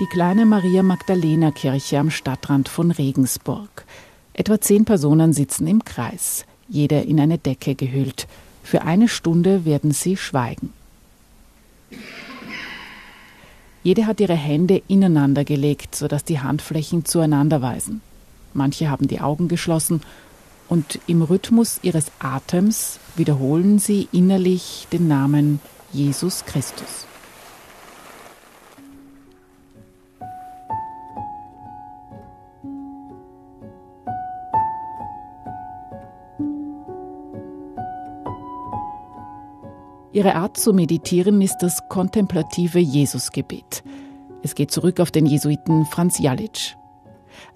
Die kleine Maria Magdalena Kirche am Stadtrand von Regensburg. Etwa zehn Personen sitzen im Kreis, jeder in eine Decke gehüllt. Für eine Stunde werden sie schweigen. Jede hat ihre Hände ineinander gelegt, sodass die Handflächen zueinander weisen. Manche haben die Augen geschlossen und im Rhythmus ihres Atems wiederholen sie innerlich den Namen Jesus Christus. Ihre Art zu meditieren ist das kontemplative Jesusgebet. Es geht zurück auf den Jesuiten Franz Jalitsch.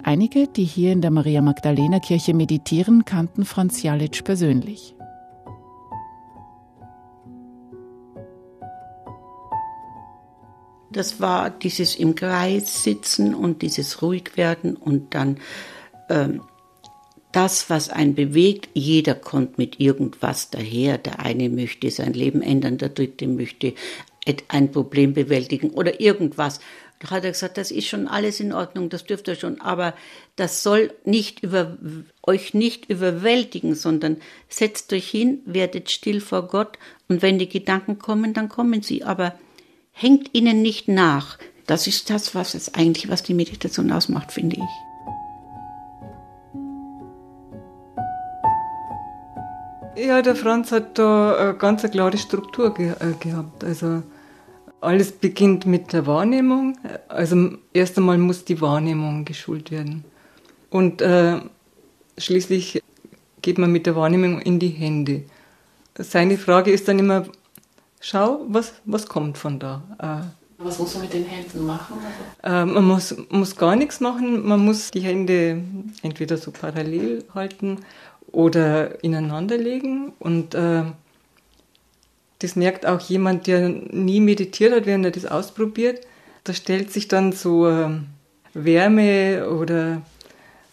Einige, die hier in der Maria Magdalena Kirche meditieren, kannten Franz Jalitsch persönlich. Das war dieses im Kreis sitzen und dieses ruhig werden und dann ähm, das, was einen bewegt. Jeder kommt mit irgendwas daher. Der eine möchte sein Leben ändern, der dritte möchte ein Problem bewältigen oder irgendwas. Da hat er gesagt, das ist schon alles in Ordnung, das dürft ihr schon, aber das soll nicht über, euch nicht überwältigen, sondern setzt euch hin, werdet still vor Gott und wenn die Gedanken kommen, dann kommen sie, aber hängt ihnen nicht nach. Das ist das, was es eigentlich, was die Meditation ausmacht, finde ich. Ja, der Franz hat da eine ganz klare Struktur ge äh, gehabt. Also alles beginnt mit der Wahrnehmung. Also erst einmal muss die Wahrnehmung geschult werden. Und äh, schließlich geht man mit der Wahrnehmung in die Hände. Seine Frage ist dann immer, schau, was, was kommt von da. Äh, was muss man mit den Händen machen? Äh, man muss, muss gar nichts machen, man muss die Hände entweder so parallel halten oder ineinander legen und äh, das merkt auch jemand, der nie meditiert hat, während er das ausprobiert. Da stellt sich dann so äh, Wärme oder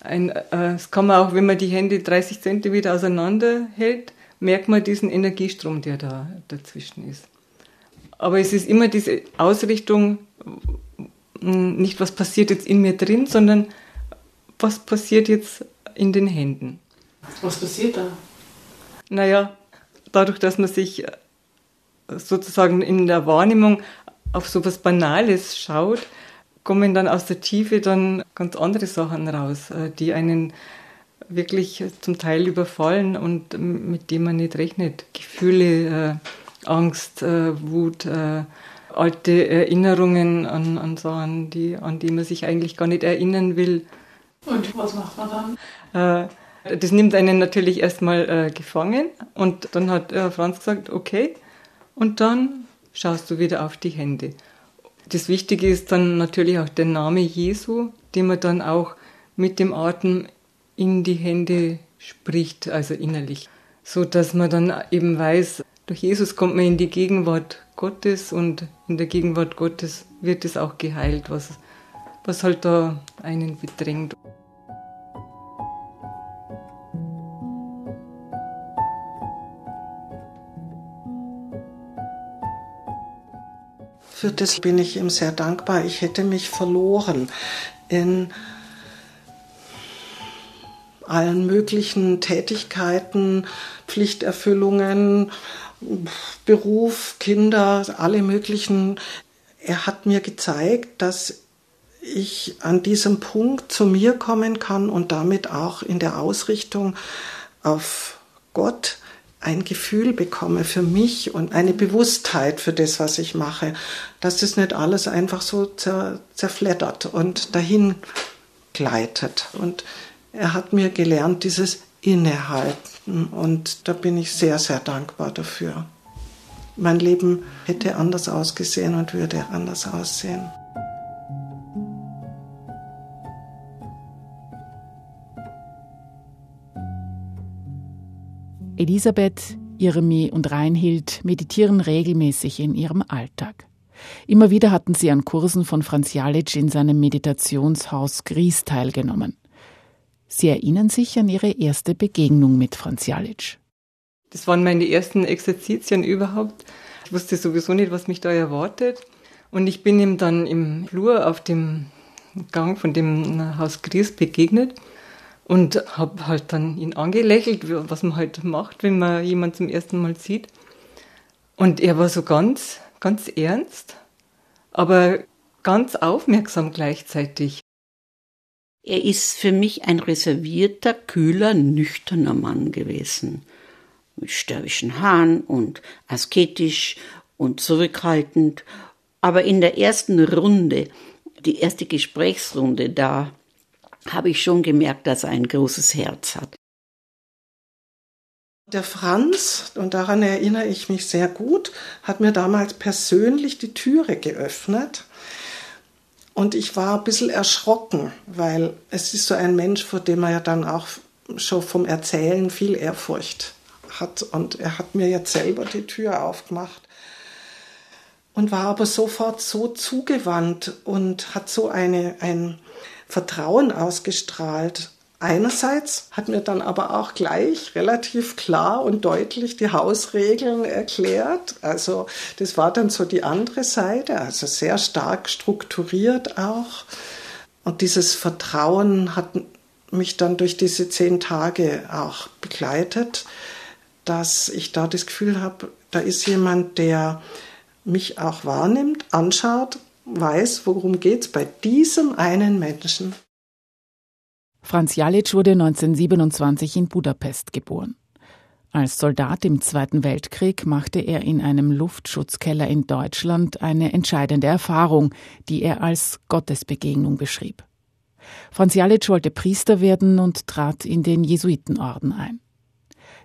ein, äh, das kann man auch, wenn man die Hände 30 Zentimeter auseinander hält, merkt man diesen Energiestrom, der da dazwischen ist. Aber es ist immer diese Ausrichtung, nicht was passiert jetzt in mir drin, sondern was passiert jetzt in den Händen. Was passiert da? Naja, dadurch, dass man sich sozusagen in der Wahrnehmung auf so etwas Banales schaut, kommen dann aus der Tiefe dann ganz andere Sachen raus, äh, die einen wirklich zum Teil überfallen und mit denen man nicht rechnet. Gefühle, äh, Angst, äh, Wut, alte Erinnerungen an, an Sachen, die, an die man sich eigentlich gar nicht erinnern will. Und was macht man dann? Das nimmt einen natürlich erstmal gefangen und dann hat Franz gesagt, okay, und dann schaust du wieder auf die Hände. Das Wichtige ist dann natürlich auch der Name Jesu, den man dann auch mit dem Atem in die Hände spricht, also innerlich. So dass man dann eben weiß, durch Jesus kommt man in die Gegenwart Gottes und in der Gegenwart Gottes wird es auch geheilt, was, was halt da einen bedrängt. Für das bin ich ihm sehr dankbar. Ich hätte mich verloren in allen möglichen Tätigkeiten, Pflichterfüllungen, Beruf, Kinder, alle möglichen. Er hat mir gezeigt, dass ich an diesem Punkt zu mir kommen kann und damit auch in der Ausrichtung auf Gott ein Gefühl bekomme für mich und eine Bewusstheit für das, was ich mache, dass das nicht alles einfach so zer, zerfleddert und dahin gleitet. Und er hat mir gelernt, dieses Innehalten und da bin ich sehr, sehr dankbar dafür. Mein Leben hätte anders ausgesehen und würde anders aussehen. Elisabeth, Irmi und Reinhild meditieren regelmäßig in ihrem Alltag. Immer wieder hatten sie an Kursen von Franz Jalitsch in seinem Meditationshaus Gries teilgenommen. Sie erinnern sich an ihre erste Begegnung mit Franz Jalitsch. Das waren meine ersten Exerzitien überhaupt. Ich wusste sowieso nicht, was mich da erwartet. Und ich bin ihm dann im Flur auf dem Gang von dem Haus Gries begegnet und habe halt dann ihn angelächelt, was man halt macht, wenn man jemanden zum ersten Mal sieht. Und er war so ganz, ganz ernst, aber ganz aufmerksam gleichzeitig. Er ist für mich ein reservierter, kühler, nüchterner Mann gewesen. Mit sterbischen Haaren und asketisch und zurückhaltend. Aber in der ersten Runde, die erste Gesprächsrunde, da habe ich schon gemerkt, dass er ein großes Herz hat. Der Franz, und daran erinnere ich mich sehr gut, hat mir damals persönlich die Türe geöffnet. Und ich war ein bisschen erschrocken, weil es ist so ein Mensch, vor dem man ja dann auch schon vom Erzählen viel Ehrfurcht hat. Und er hat mir jetzt selber die Tür aufgemacht und war aber sofort so zugewandt und hat so eine, ein Vertrauen ausgestrahlt. Einerseits hat mir dann aber auch gleich relativ klar und deutlich die Hausregeln erklärt. Also das war dann so die andere Seite, also sehr stark strukturiert auch. Und dieses Vertrauen hat mich dann durch diese zehn Tage auch begleitet, dass ich da das Gefühl habe, da ist jemand, der mich auch wahrnimmt, anschaut, weiß, worum es bei diesem einen Menschen. Franz Jalic wurde 1927 in Budapest geboren. Als Soldat im Zweiten Weltkrieg machte er in einem Luftschutzkeller in Deutschland eine entscheidende Erfahrung, die er als Gottesbegegnung beschrieb. Franz Jalic wollte Priester werden und trat in den Jesuitenorden ein.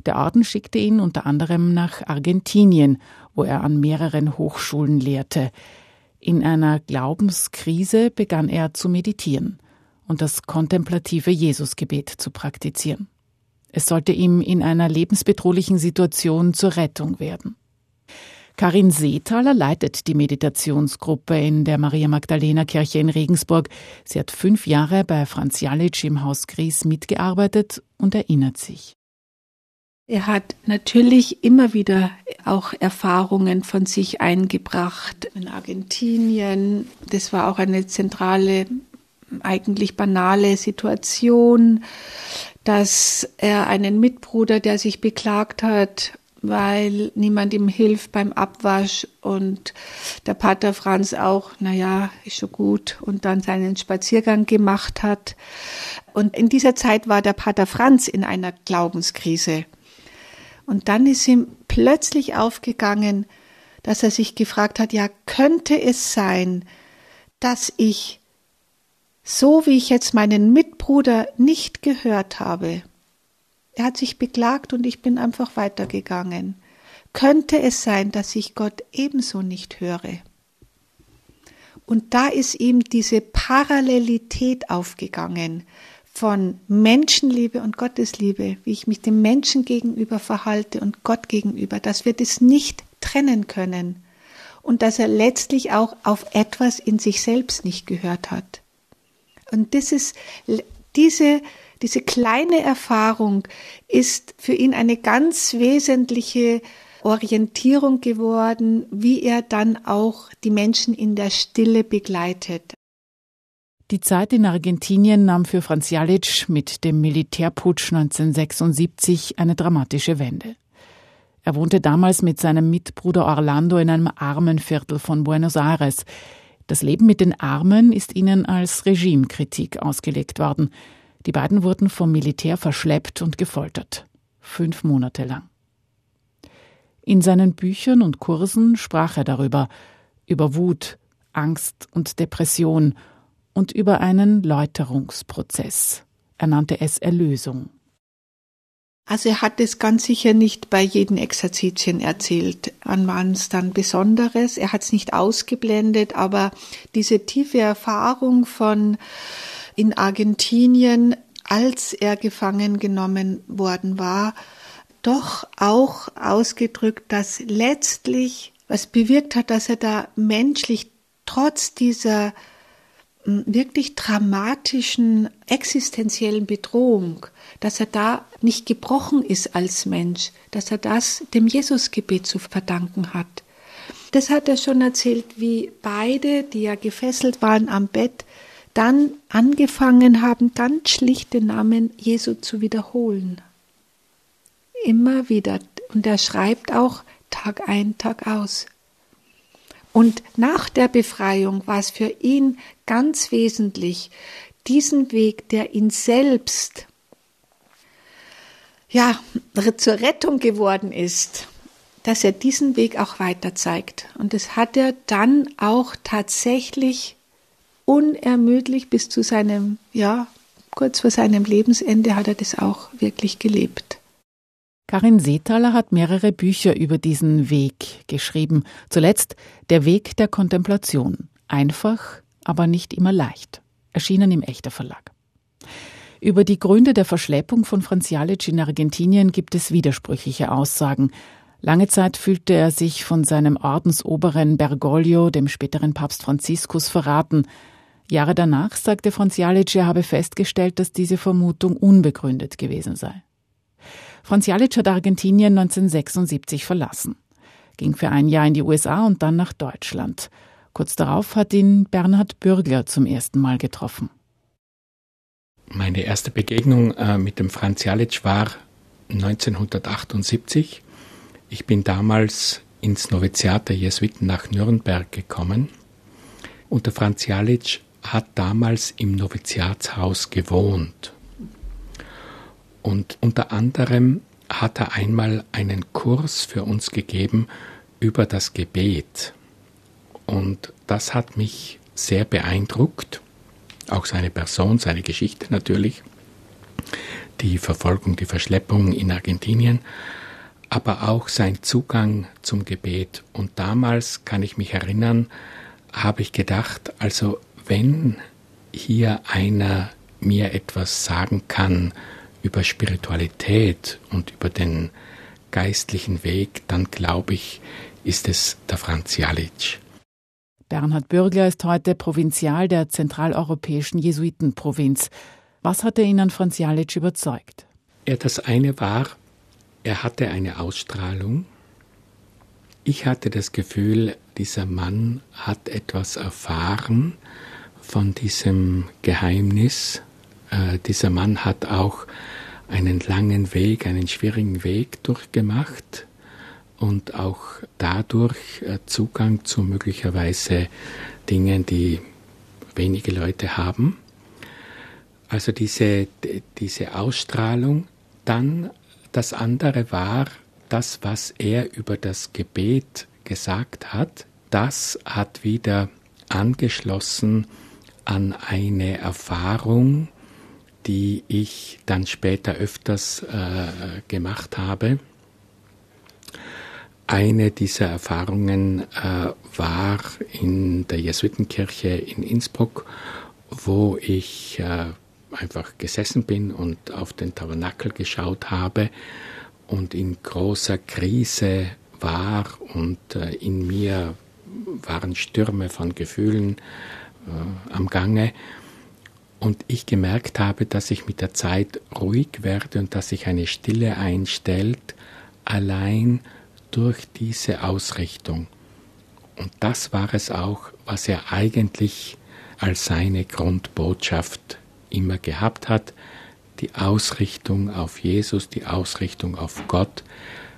Der Orden schickte ihn unter anderem nach Argentinien, wo er an mehreren Hochschulen lehrte. In einer Glaubenskrise begann er zu meditieren und das kontemplative Jesusgebet zu praktizieren. Es sollte ihm in einer lebensbedrohlichen Situation zur Rettung werden. Karin Seethaler leitet die Meditationsgruppe in der Maria Magdalena Kirche in Regensburg. Sie hat fünf Jahre bei Franz Jalic im Haus Gries mitgearbeitet und erinnert sich. Er hat natürlich immer wieder auch Erfahrungen von sich eingebracht in Argentinien. Das war auch eine zentrale, eigentlich banale Situation, dass er einen Mitbruder, der sich beklagt hat, weil niemand ihm hilft beim Abwasch und der Pater Franz auch, naja, ist schon gut und dann seinen Spaziergang gemacht hat. Und in dieser Zeit war der Pater Franz in einer Glaubenskrise. Und dann ist ihm plötzlich aufgegangen, dass er sich gefragt hat, ja, könnte es sein, dass ich, so wie ich jetzt meinen Mitbruder nicht gehört habe, er hat sich beklagt und ich bin einfach weitergegangen. Könnte es sein, dass ich Gott ebenso nicht höre? Und da ist ihm diese Parallelität aufgegangen von Menschenliebe und Gottesliebe, wie ich mich dem Menschen gegenüber verhalte und Gott gegenüber, dass wir das nicht trennen können und dass er letztlich auch auf etwas in sich selbst nicht gehört hat. Und das ist, diese, diese kleine Erfahrung ist für ihn eine ganz wesentliche Orientierung geworden, wie er dann auch die Menschen in der Stille begleitet. Die Zeit in Argentinien nahm für Franz Jalic mit dem Militärputsch 1976 eine dramatische Wende. Er wohnte damals mit seinem Mitbruder Orlando in einem armen Viertel von Buenos Aires. Das Leben mit den Armen ist ihnen als Regimekritik ausgelegt worden. Die beiden wurden vom Militär verschleppt und gefoltert. Fünf Monate lang. In seinen Büchern und Kursen sprach er darüber, über Wut, Angst und Depression und über einen Läuterungsprozess. Er nannte es Erlösung. Also er hat es ganz sicher nicht bei jedem Exerzitien erzählt. An waren es dann Besonderes. Er hat es nicht ausgeblendet, aber diese tiefe Erfahrung von in Argentinien, als er gefangen genommen worden war, doch auch ausgedrückt, dass letztlich was bewirkt hat, dass er da menschlich trotz dieser wirklich dramatischen existenziellen Bedrohung, dass er da nicht gebrochen ist als Mensch, dass er das dem Jesusgebet zu verdanken hat. Das hat er schon erzählt, wie beide, die ja gefesselt waren am Bett, dann angefangen haben, ganz schlicht den Namen Jesu zu wiederholen. Immer wieder. Und er schreibt auch Tag ein, Tag aus. Und nach der Befreiung war es für ihn ganz wesentlich, diesen Weg, der ihn selbst ja, zur Rettung geworden ist, dass er diesen Weg auch weiter zeigt. Und das hat er dann auch tatsächlich unermüdlich bis zu seinem, ja, kurz vor seinem Lebensende hat er das auch wirklich gelebt. Karin Seethaler hat mehrere Bücher über diesen Weg geschrieben. Zuletzt Der Weg der Kontemplation. Einfach, aber nicht immer leicht. Erschienen im Echter Verlag. Über die Gründe der Verschleppung von Franz Jalic in Argentinien gibt es widersprüchliche Aussagen. Lange Zeit fühlte er sich von seinem Ordensoberen Bergoglio, dem späteren Papst Franziskus, verraten. Jahre danach sagte Franz Jalic, er habe festgestellt, dass diese Vermutung unbegründet gewesen sei. Franz Jalic hat Argentinien 1976 verlassen, ging für ein Jahr in die USA und dann nach Deutschland. Kurz darauf hat ihn Bernhard Bürgler zum ersten Mal getroffen. Meine erste Begegnung äh, mit dem Franz Jalic war 1978. Ich bin damals ins Noviziat der Jesuiten nach Nürnberg gekommen und der Franz Jalic hat damals im Noviziatshaus gewohnt. Und unter anderem hat er einmal einen Kurs für uns gegeben über das Gebet. Und das hat mich sehr beeindruckt auch seine Person, seine Geschichte natürlich, die Verfolgung, die Verschleppung in Argentinien, aber auch sein Zugang zum Gebet. Und damals kann ich mich erinnern, habe ich gedacht, also wenn hier einer mir etwas sagen kann über Spiritualität und über den geistlichen Weg, dann glaube ich, ist es der Franz Jalic. Bernhard Bürgler ist heute Provinzial der zentraleuropäischen Jesuitenprovinz. Was hat er ihn an Franz Jalic überzeugt? Ja, das eine war, er hatte eine Ausstrahlung. Ich hatte das Gefühl, dieser Mann hat etwas erfahren von diesem Geheimnis. Äh, dieser Mann hat auch einen langen Weg, einen schwierigen Weg durchgemacht und auch dadurch äh, Zugang zu möglicherweise Dingen, die wenige Leute haben. Also diese, diese Ausstrahlung. Dann das andere war das, was er über das Gebet gesagt hat. Das hat wieder angeschlossen an eine Erfahrung, die ich dann später öfters äh, gemacht habe. Eine dieser Erfahrungen äh, war in der Jesuitenkirche in Innsbruck, wo ich äh, einfach gesessen bin und auf den Tabernakel geschaut habe und in großer Krise war und äh, in mir waren Stürme von Gefühlen äh, am Gange und ich gemerkt habe, dass ich mit der Zeit ruhig werde und dass sich eine Stille einstellt, allein durch diese Ausrichtung. Und das war es auch, was er eigentlich als seine Grundbotschaft immer gehabt hat, die Ausrichtung auf Jesus, die Ausrichtung auf Gott,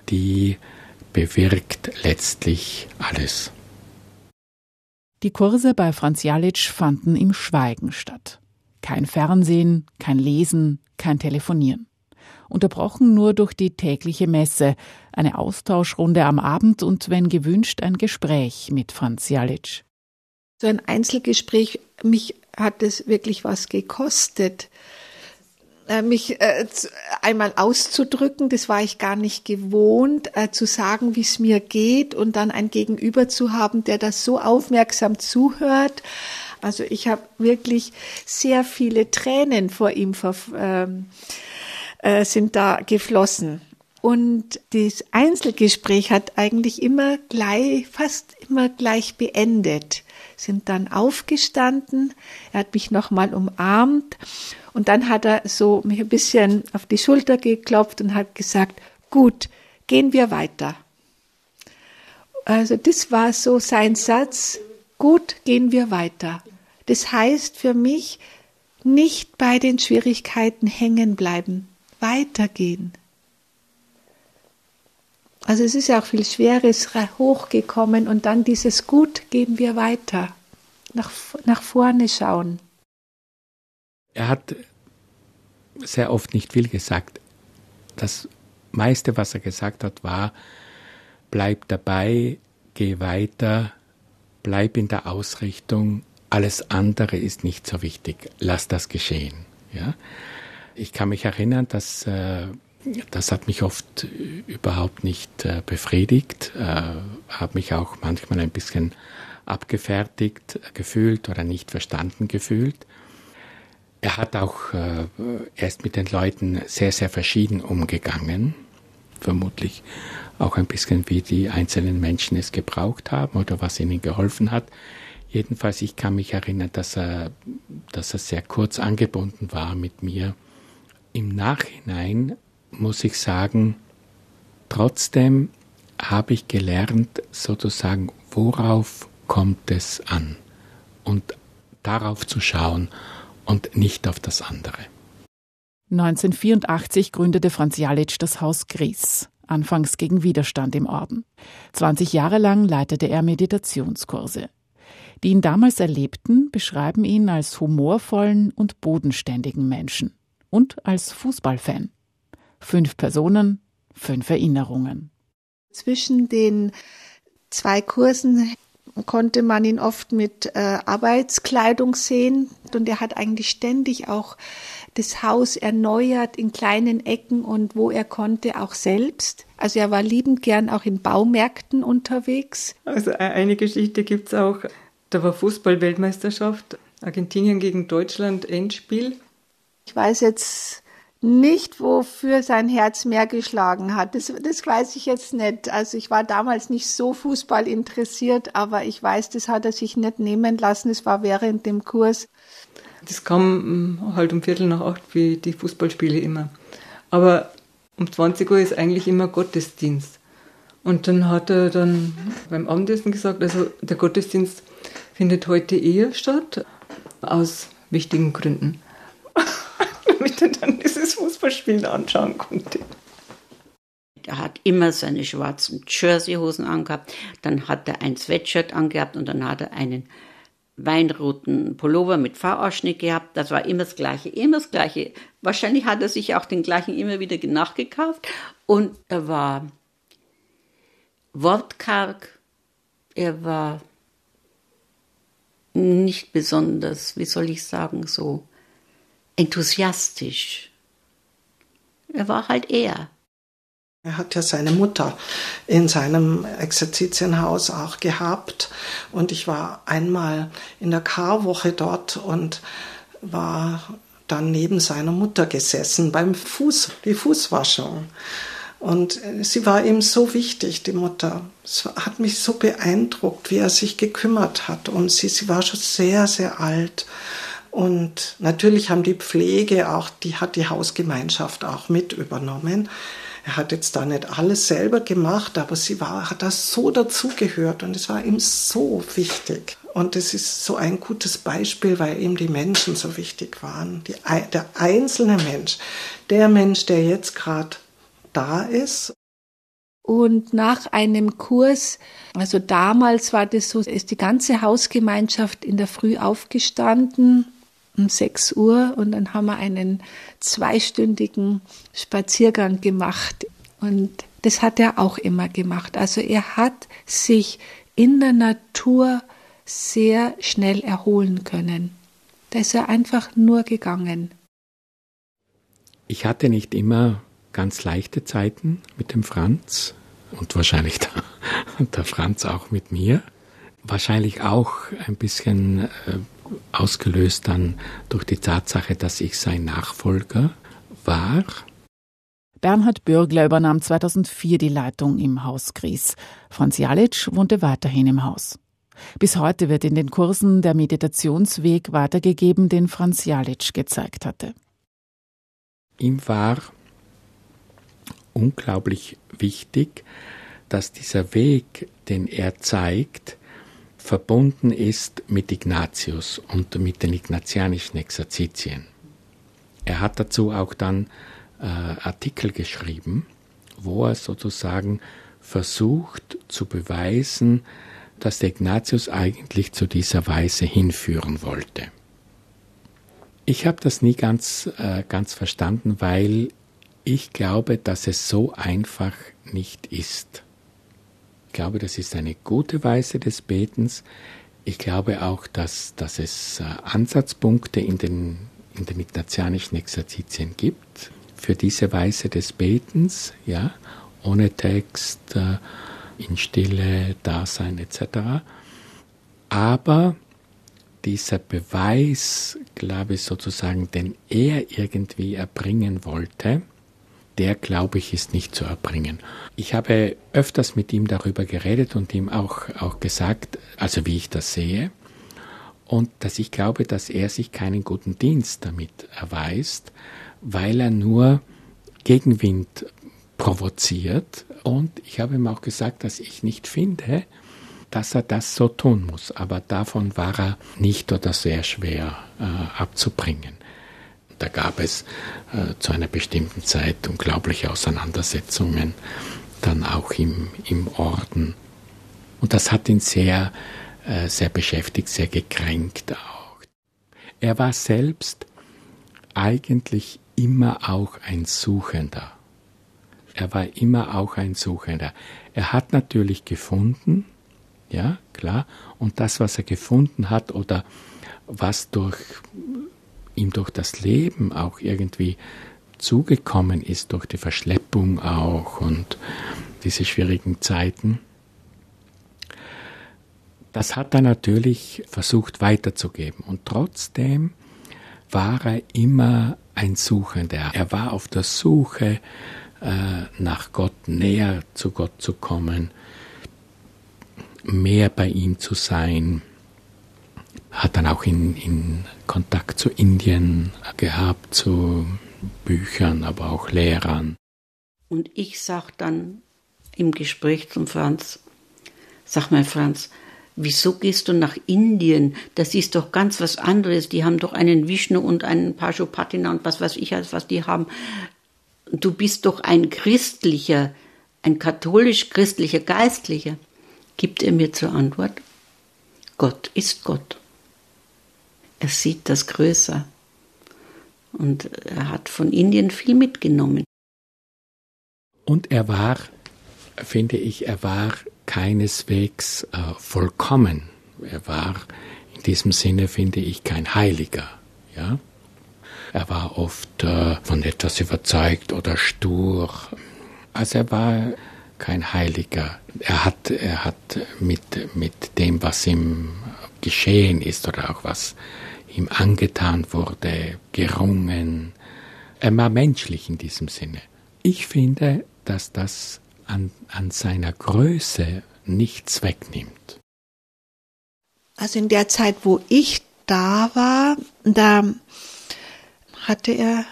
die bewirkt letztlich alles. Die Kurse bei Franz Jalic fanden im Schweigen statt. Kein Fernsehen, kein Lesen, kein Telefonieren unterbrochen nur durch die tägliche Messe, eine Austauschrunde am Abend und, wenn gewünscht, ein Gespräch mit Franz Jalic. So ein Einzelgespräch, mich hat es wirklich was gekostet äh, mich äh, einmal auszudrücken, das war ich gar nicht gewohnt, äh, zu sagen, wie es mir geht und dann ein Gegenüber zu haben, der das so aufmerksam zuhört. Also ich habe wirklich sehr viele Tränen vor ihm ähm, äh, sind da geflossen. Und das Einzelgespräch hat eigentlich immer gleich, fast immer gleich beendet. Sind dann aufgestanden, er hat mich nochmal umarmt und dann hat er so mich ein bisschen auf die Schulter geklopft und hat gesagt, gut, gehen wir weiter. Also das war so sein Satz, gut gehen wir weiter. Das heißt für mich, nicht bei den Schwierigkeiten hängen bleiben, weitergehen. Also es ist ja auch viel Schweres hochgekommen und dann dieses Gut gehen wir weiter, nach, nach vorne schauen. Er hat sehr oft nicht viel gesagt. Das meiste, was er gesagt hat, war, bleib dabei, geh weiter, bleib in der Ausrichtung, alles andere ist nicht so wichtig, lass das geschehen. Ja? Ich kann mich erinnern, dass äh, das hat mich oft überhaupt nicht äh, befriedigt, äh, habe mich auch manchmal ein bisschen abgefertigt gefühlt oder nicht verstanden gefühlt. Er hat auch, äh, er mit den Leuten sehr, sehr verschieden umgegangen. Vermutlich auch ein bisschen wie die einzelnen Menschen es gebraucht haben oder was ihnen geholfen hat. Jedenfalls, ich kann mich erinnern, dass er, dass er sehr kurz angebunden war mit mir. Im Nachhinein muss ich sagen, trotzdem habe ich gelernt, sozusagen, worauf kommt es an und darauf zu schauen und nicht auf das andere. 1984 gründete Franz Jalitsch das Haus Gries, anfangs gegen Widerstand im Orden. 20 Jahre lang leitete er Meditationskurse. Die ihn damals erlebten, beschreiben ihn als humorvollen und bodenständigen Menschen und als Fußballfan. Fünf Personen, fünf Erinnerungen. Zwischen den zwei Kursen konnte man ihn oft mit äh, Arbeitskleidung sehen und er hat eigentlich ständig auch das Haus erneuert in kleinen Ecken und wo er konnte auch selbst. Also er war liebend gern auch in Baumärkten unterwegs. Also e-, eine Geschichte gibt es auch. Da war Fußball-Weltmeisterschaft, Argentinien gegen Deutschland, Endspiel. Ich weiß jetzt nicht, wofür sein Herz mehr geschlagen hat. Das, das weiß ich jetzt nicht. Also ich war damals nicht so Fußball interessiert, aber ich weiß, das hat er sich nicht nehmen lassen. Es war während dem Kurs. Das kam mm, halt um Viertel nach acht, wie die Fußballspiele immer. Aber um 20 Uhr ist eigentlich immer Gottesdienst. Und dann hat er dann beim Abendessen gesagt, also der Gottesdienst findet heute eher statt, aus wichtigen Gründen. Damit er dann dieses Fußballspielen anschauen konnte. Er hat immer seine schwarzen Jerseyhosen angehabt, dann hat er ein Sweatshirt angehabt und dann hat er einen weinroten Pullover mit V-Ausschnitt gehabt. Das war immer das Gleiche, immer das Gleiche. Wahrscheinlich hat er sich auch den gleichen immer wieder nachgekauft. Und er war wortkarg, er war nicht besonders, wie soll ich sagen, so enthusiastisch. Er war halt er. Er hat ja seine Mutter in seinem Exerzitienhaus auch gehabt. Und ich war einmal in der Karwoche dort und war dann neben seiner Mutter gesessen beim Fuß, die Fußwaschung. Und sie war ihm so wichtig, die Mutter. Es hat mich so beeindruckt, wie er sich gekümmert hat um sie. Sie war schon sehr, sehr alt. Und natürlich haben die Pflege auch, die hat die Hausgemeinschaft auch mit übernommen. Er hat jetzt da nicht alles selber gemacht, aber sie war, hat da so dazugehört und es war ihm so wichtig. Und es ist so ein gutes Beispiel, weil ihm die Menschen so wichtig waren. Die, der einzelne Mensch, der Mensch, der jetzt gerade da ist. Und nach einem Kurs, also damals war das so, ist die ganze Hausgemeinschaft in der Früh aufgestanden um 6 Uhr und dann haben wir einen zweistündigen Spaziergang gemacht. Und das hat er auch immer gemacht. Also er hat sich in der Natur sehr schnell erholen können. Da ist er einfach nur gegangen. Ich hatte nicht immer ganz leichte Zeiten mit dem Franz und wahrscheinlich der, der Franz auch mit mir. Wahrscheinlich auch ein bisschen äh, ausgelöst dann durch die Tatsache, dass ich sein Nachfolger war. Bernhard Bürgler übernahm 2004 die Leitung im Haus Gries. Franz Jalitsch wohnte weiterhin im Haus. Bis heute wird in den Kursen der Meditationsweg weitergegeben, den Franz Jalitsch gezeigt hatte. Ihm war unglaublich wichtig, dass dieser Weg, den er zeigt, verbunden ist mit Ignatius und mit den ignatianischen Exerzitien. Er hat dazu auch dann äh, Artikel geschrieben, wo er sozusagen versucht zu beweisen, dass der Ignatius eigentlich zu dieser Weise hinführen wollte. Ich habe das nie ganz, äh, ganz verstanden, weil ich glaube, dass es so einfach nicht ist. Glaube, das ist eine gute Weise des Betens. Ich glaube auch, dass, dass es äh, Ansatzpunkte in den, in den ignatianischen Exerzitien gibt für diese Weise des Betens, ja, ohne Text, äh, in Stille, Dasein etc. Aber dieser Beweis, glaube ich, sozusagen, den er irgendwie erbringen wollte, der, glaube ich, ist nicht zu erbringen. Ich habe öfters mit ihm darüber geredet und ihm auch, auch gesagt, also wie ich das sehe, und dass ich glaube, dass er sich keinen guten Dienst damit erweist, weil er nur Gegenwind provoziert. Und ich habe ihm auch gesagt, dass ich nicht finde, dass er das so tun muss. Aber davon war er nicht oder sehr schwer äh, abzubringen. Da gab es äh, zu einer bestimmten Zeit unglaubliche Auseinandersetzungen, dann auch im, im Orden. Und das hat ihn sehr, äh, sehr beschäftigt, sehr gekränkt auch. Er war selbst eigentlich immer auch ein Suchender. Er war immer auch ein Suchender. Er hat natürlich gefunden, ja, klar, und das, was er gefunden hat oder was durch ihm durch das Leben auch irgendwie zugekommen ist, durch die Verschleppung auch und diese schwierigen Zeiten, das hat er natürlich versucht weiterzugeben. Und trotzdem war er immer ein Suchender. Er war auf der Suche äh, nach Gott, näher zu Gott zu kommen, mehr bei ihm zu sein, hat dann auch in, in Kontakt zu Indien gehabt, zu Büchern, aber auch Lehrern. Und ich sag dann im Gespräch zum Franz, sag mal Franz, wieso gehst du nach Indien? Das ist doch ganz was anderes. Die haben doch einen Vishnu und einen Pashupatina und was weiß ich, was die haben. Du bist doch ein christlicher, ein katholisch-christlicher Geistlicher. Gibt er mir zur Antwort, Gott ist Gott er sieht das größer. Und er hat von Indien viel mitgenommen. Und er war, finde ich, er war keineswegs äh, vollkommen. Er war in diesem Sinne, finde ich, kein Heiliger. Ja? Er war oft äh, von etwas überzeugt oder stur. Also er war kein Heiliger. Er hat, er hat mit, mit dem, was ihm geschehen ist oder auch was ihm angetan wurde, gerungen. Er war menschlich in diesem Sinne. Ich finde, dass das an, an seiner Größe nichts wegnimmt. Also in der Zeit, wo ich da war, da hatte er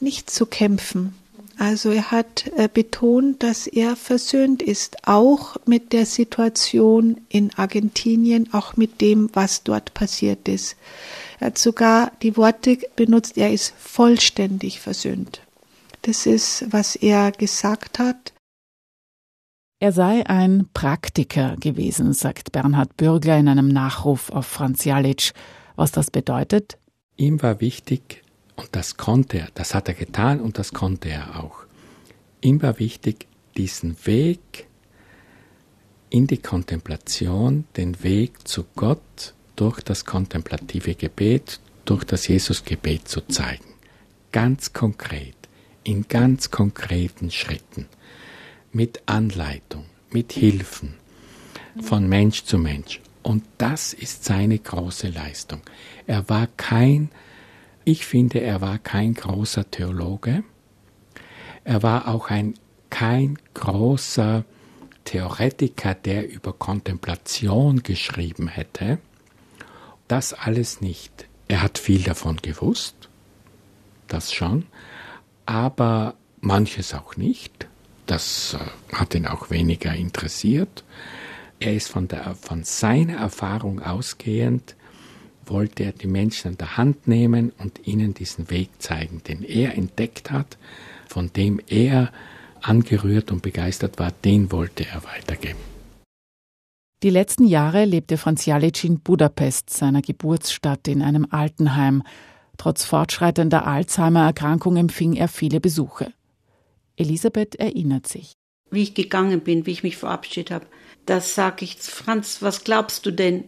nicht zu kämpfen. Also er hat äh, betont, dass er versöhnt ist, auch mit der Situation in Argentinien, auch mit dem, was dort passiert ist. Er hat sogar die Worte benutzt, er ist vollständig versöhnt. Das ist, was er gesagt hat. Er sei ein Praktiker gewesen, sagt Bernhard Bürgler in einem Nachruf auf Franz Jalitsch. Was das bedeutet? Ihm war wichtig, und das konnte er, das hat er getan und das konnte er auch. Ihm war wichtig, diesen Weg in die Kontemplation, den Weg zu Gott durch das kontemplative Gebet, durch das Jesusgebet zu zeigen. Ganz konkret, in ganz konkreten Schritten, mit Anleitung, mit Hilfen, von Mensch zu Mensch. Und das ist seine große Leistung. Er war kein, ich finde, er war kein großer Theologe. Er war auch ein, kein großer Theoretiker, der über Kontemplation geschrieben hätte das alles nicht. Er hat viel davon gewusst, das schon, aber manches auch nicht, Das äh, hat ihn auch weniger interessiert. Er ist von, der, von seiner Erfahrung ausgehend, wollte er die Menschen an der Hand nehmen und ihnen diesen Weg zeigen, den er entdeckt hat, von dem er angerührt und begeistert war, den wollte er weitergeben. Die letzten Jahre lebte Franz Jalic in Budapest, seiner Geburtsstadt, in einem Altenheim. Trotz fortschreitender Alzheimer-Erkrankung empfing er viele Besuche. Elisabeth erinnert sich. Wie ich gegangen bin, wie ich mich verabschiedet habe, da sage ich, Franz, was glaubst du denn?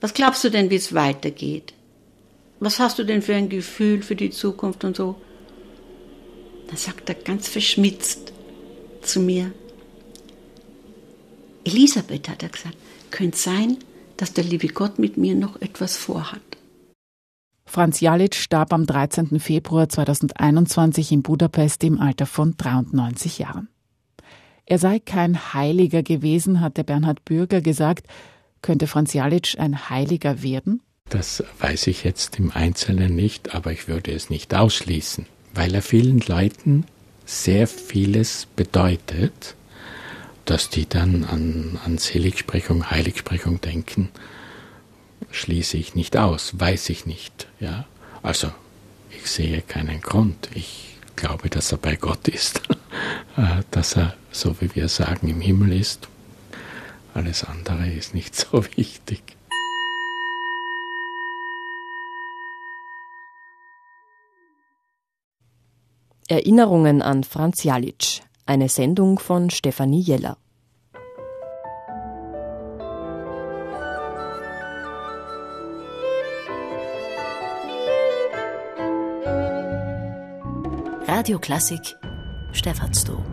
Was glaubst du denn, wie es weitergeht? Was hast du denn für ein Gefühl für die Zukunft und so? Da sagt er ganz verschmitzt zu mir, Elisabeth, hat er gesagt, könnte sein, dass der liebe Gott mit mir noch etwas vorhat. Franz Jalic starb am 13. Februar 2021 in Budapest im Alter von 93 Jahren. Er sei kein Heiliger gewesen, hatte Bernhard Bürger gesagt. Könnte Franz Jalic ein Heiliger werden? Das weiß ich jetzt im Einzelnen nicht, aber ich würde es nicht ausschließen, weil er vielen Leuten sehr vieles bedeutet dass die dann an, an Seligsprechung, Heiligsprechung denken, schließe ich nicht aus, weiß ich nicht. Ja? Also ich sehe keinen Grund. Ich glaube, dass er bei Gott ist, äh, dass er, so wie wir sagen, im Himmel ist. Alles andere ist nicht so wichtig. Erinnerungen an Franz Jalitsch eine Sendung von Stefanie Jeller. Radio Klassik, Stephansdom.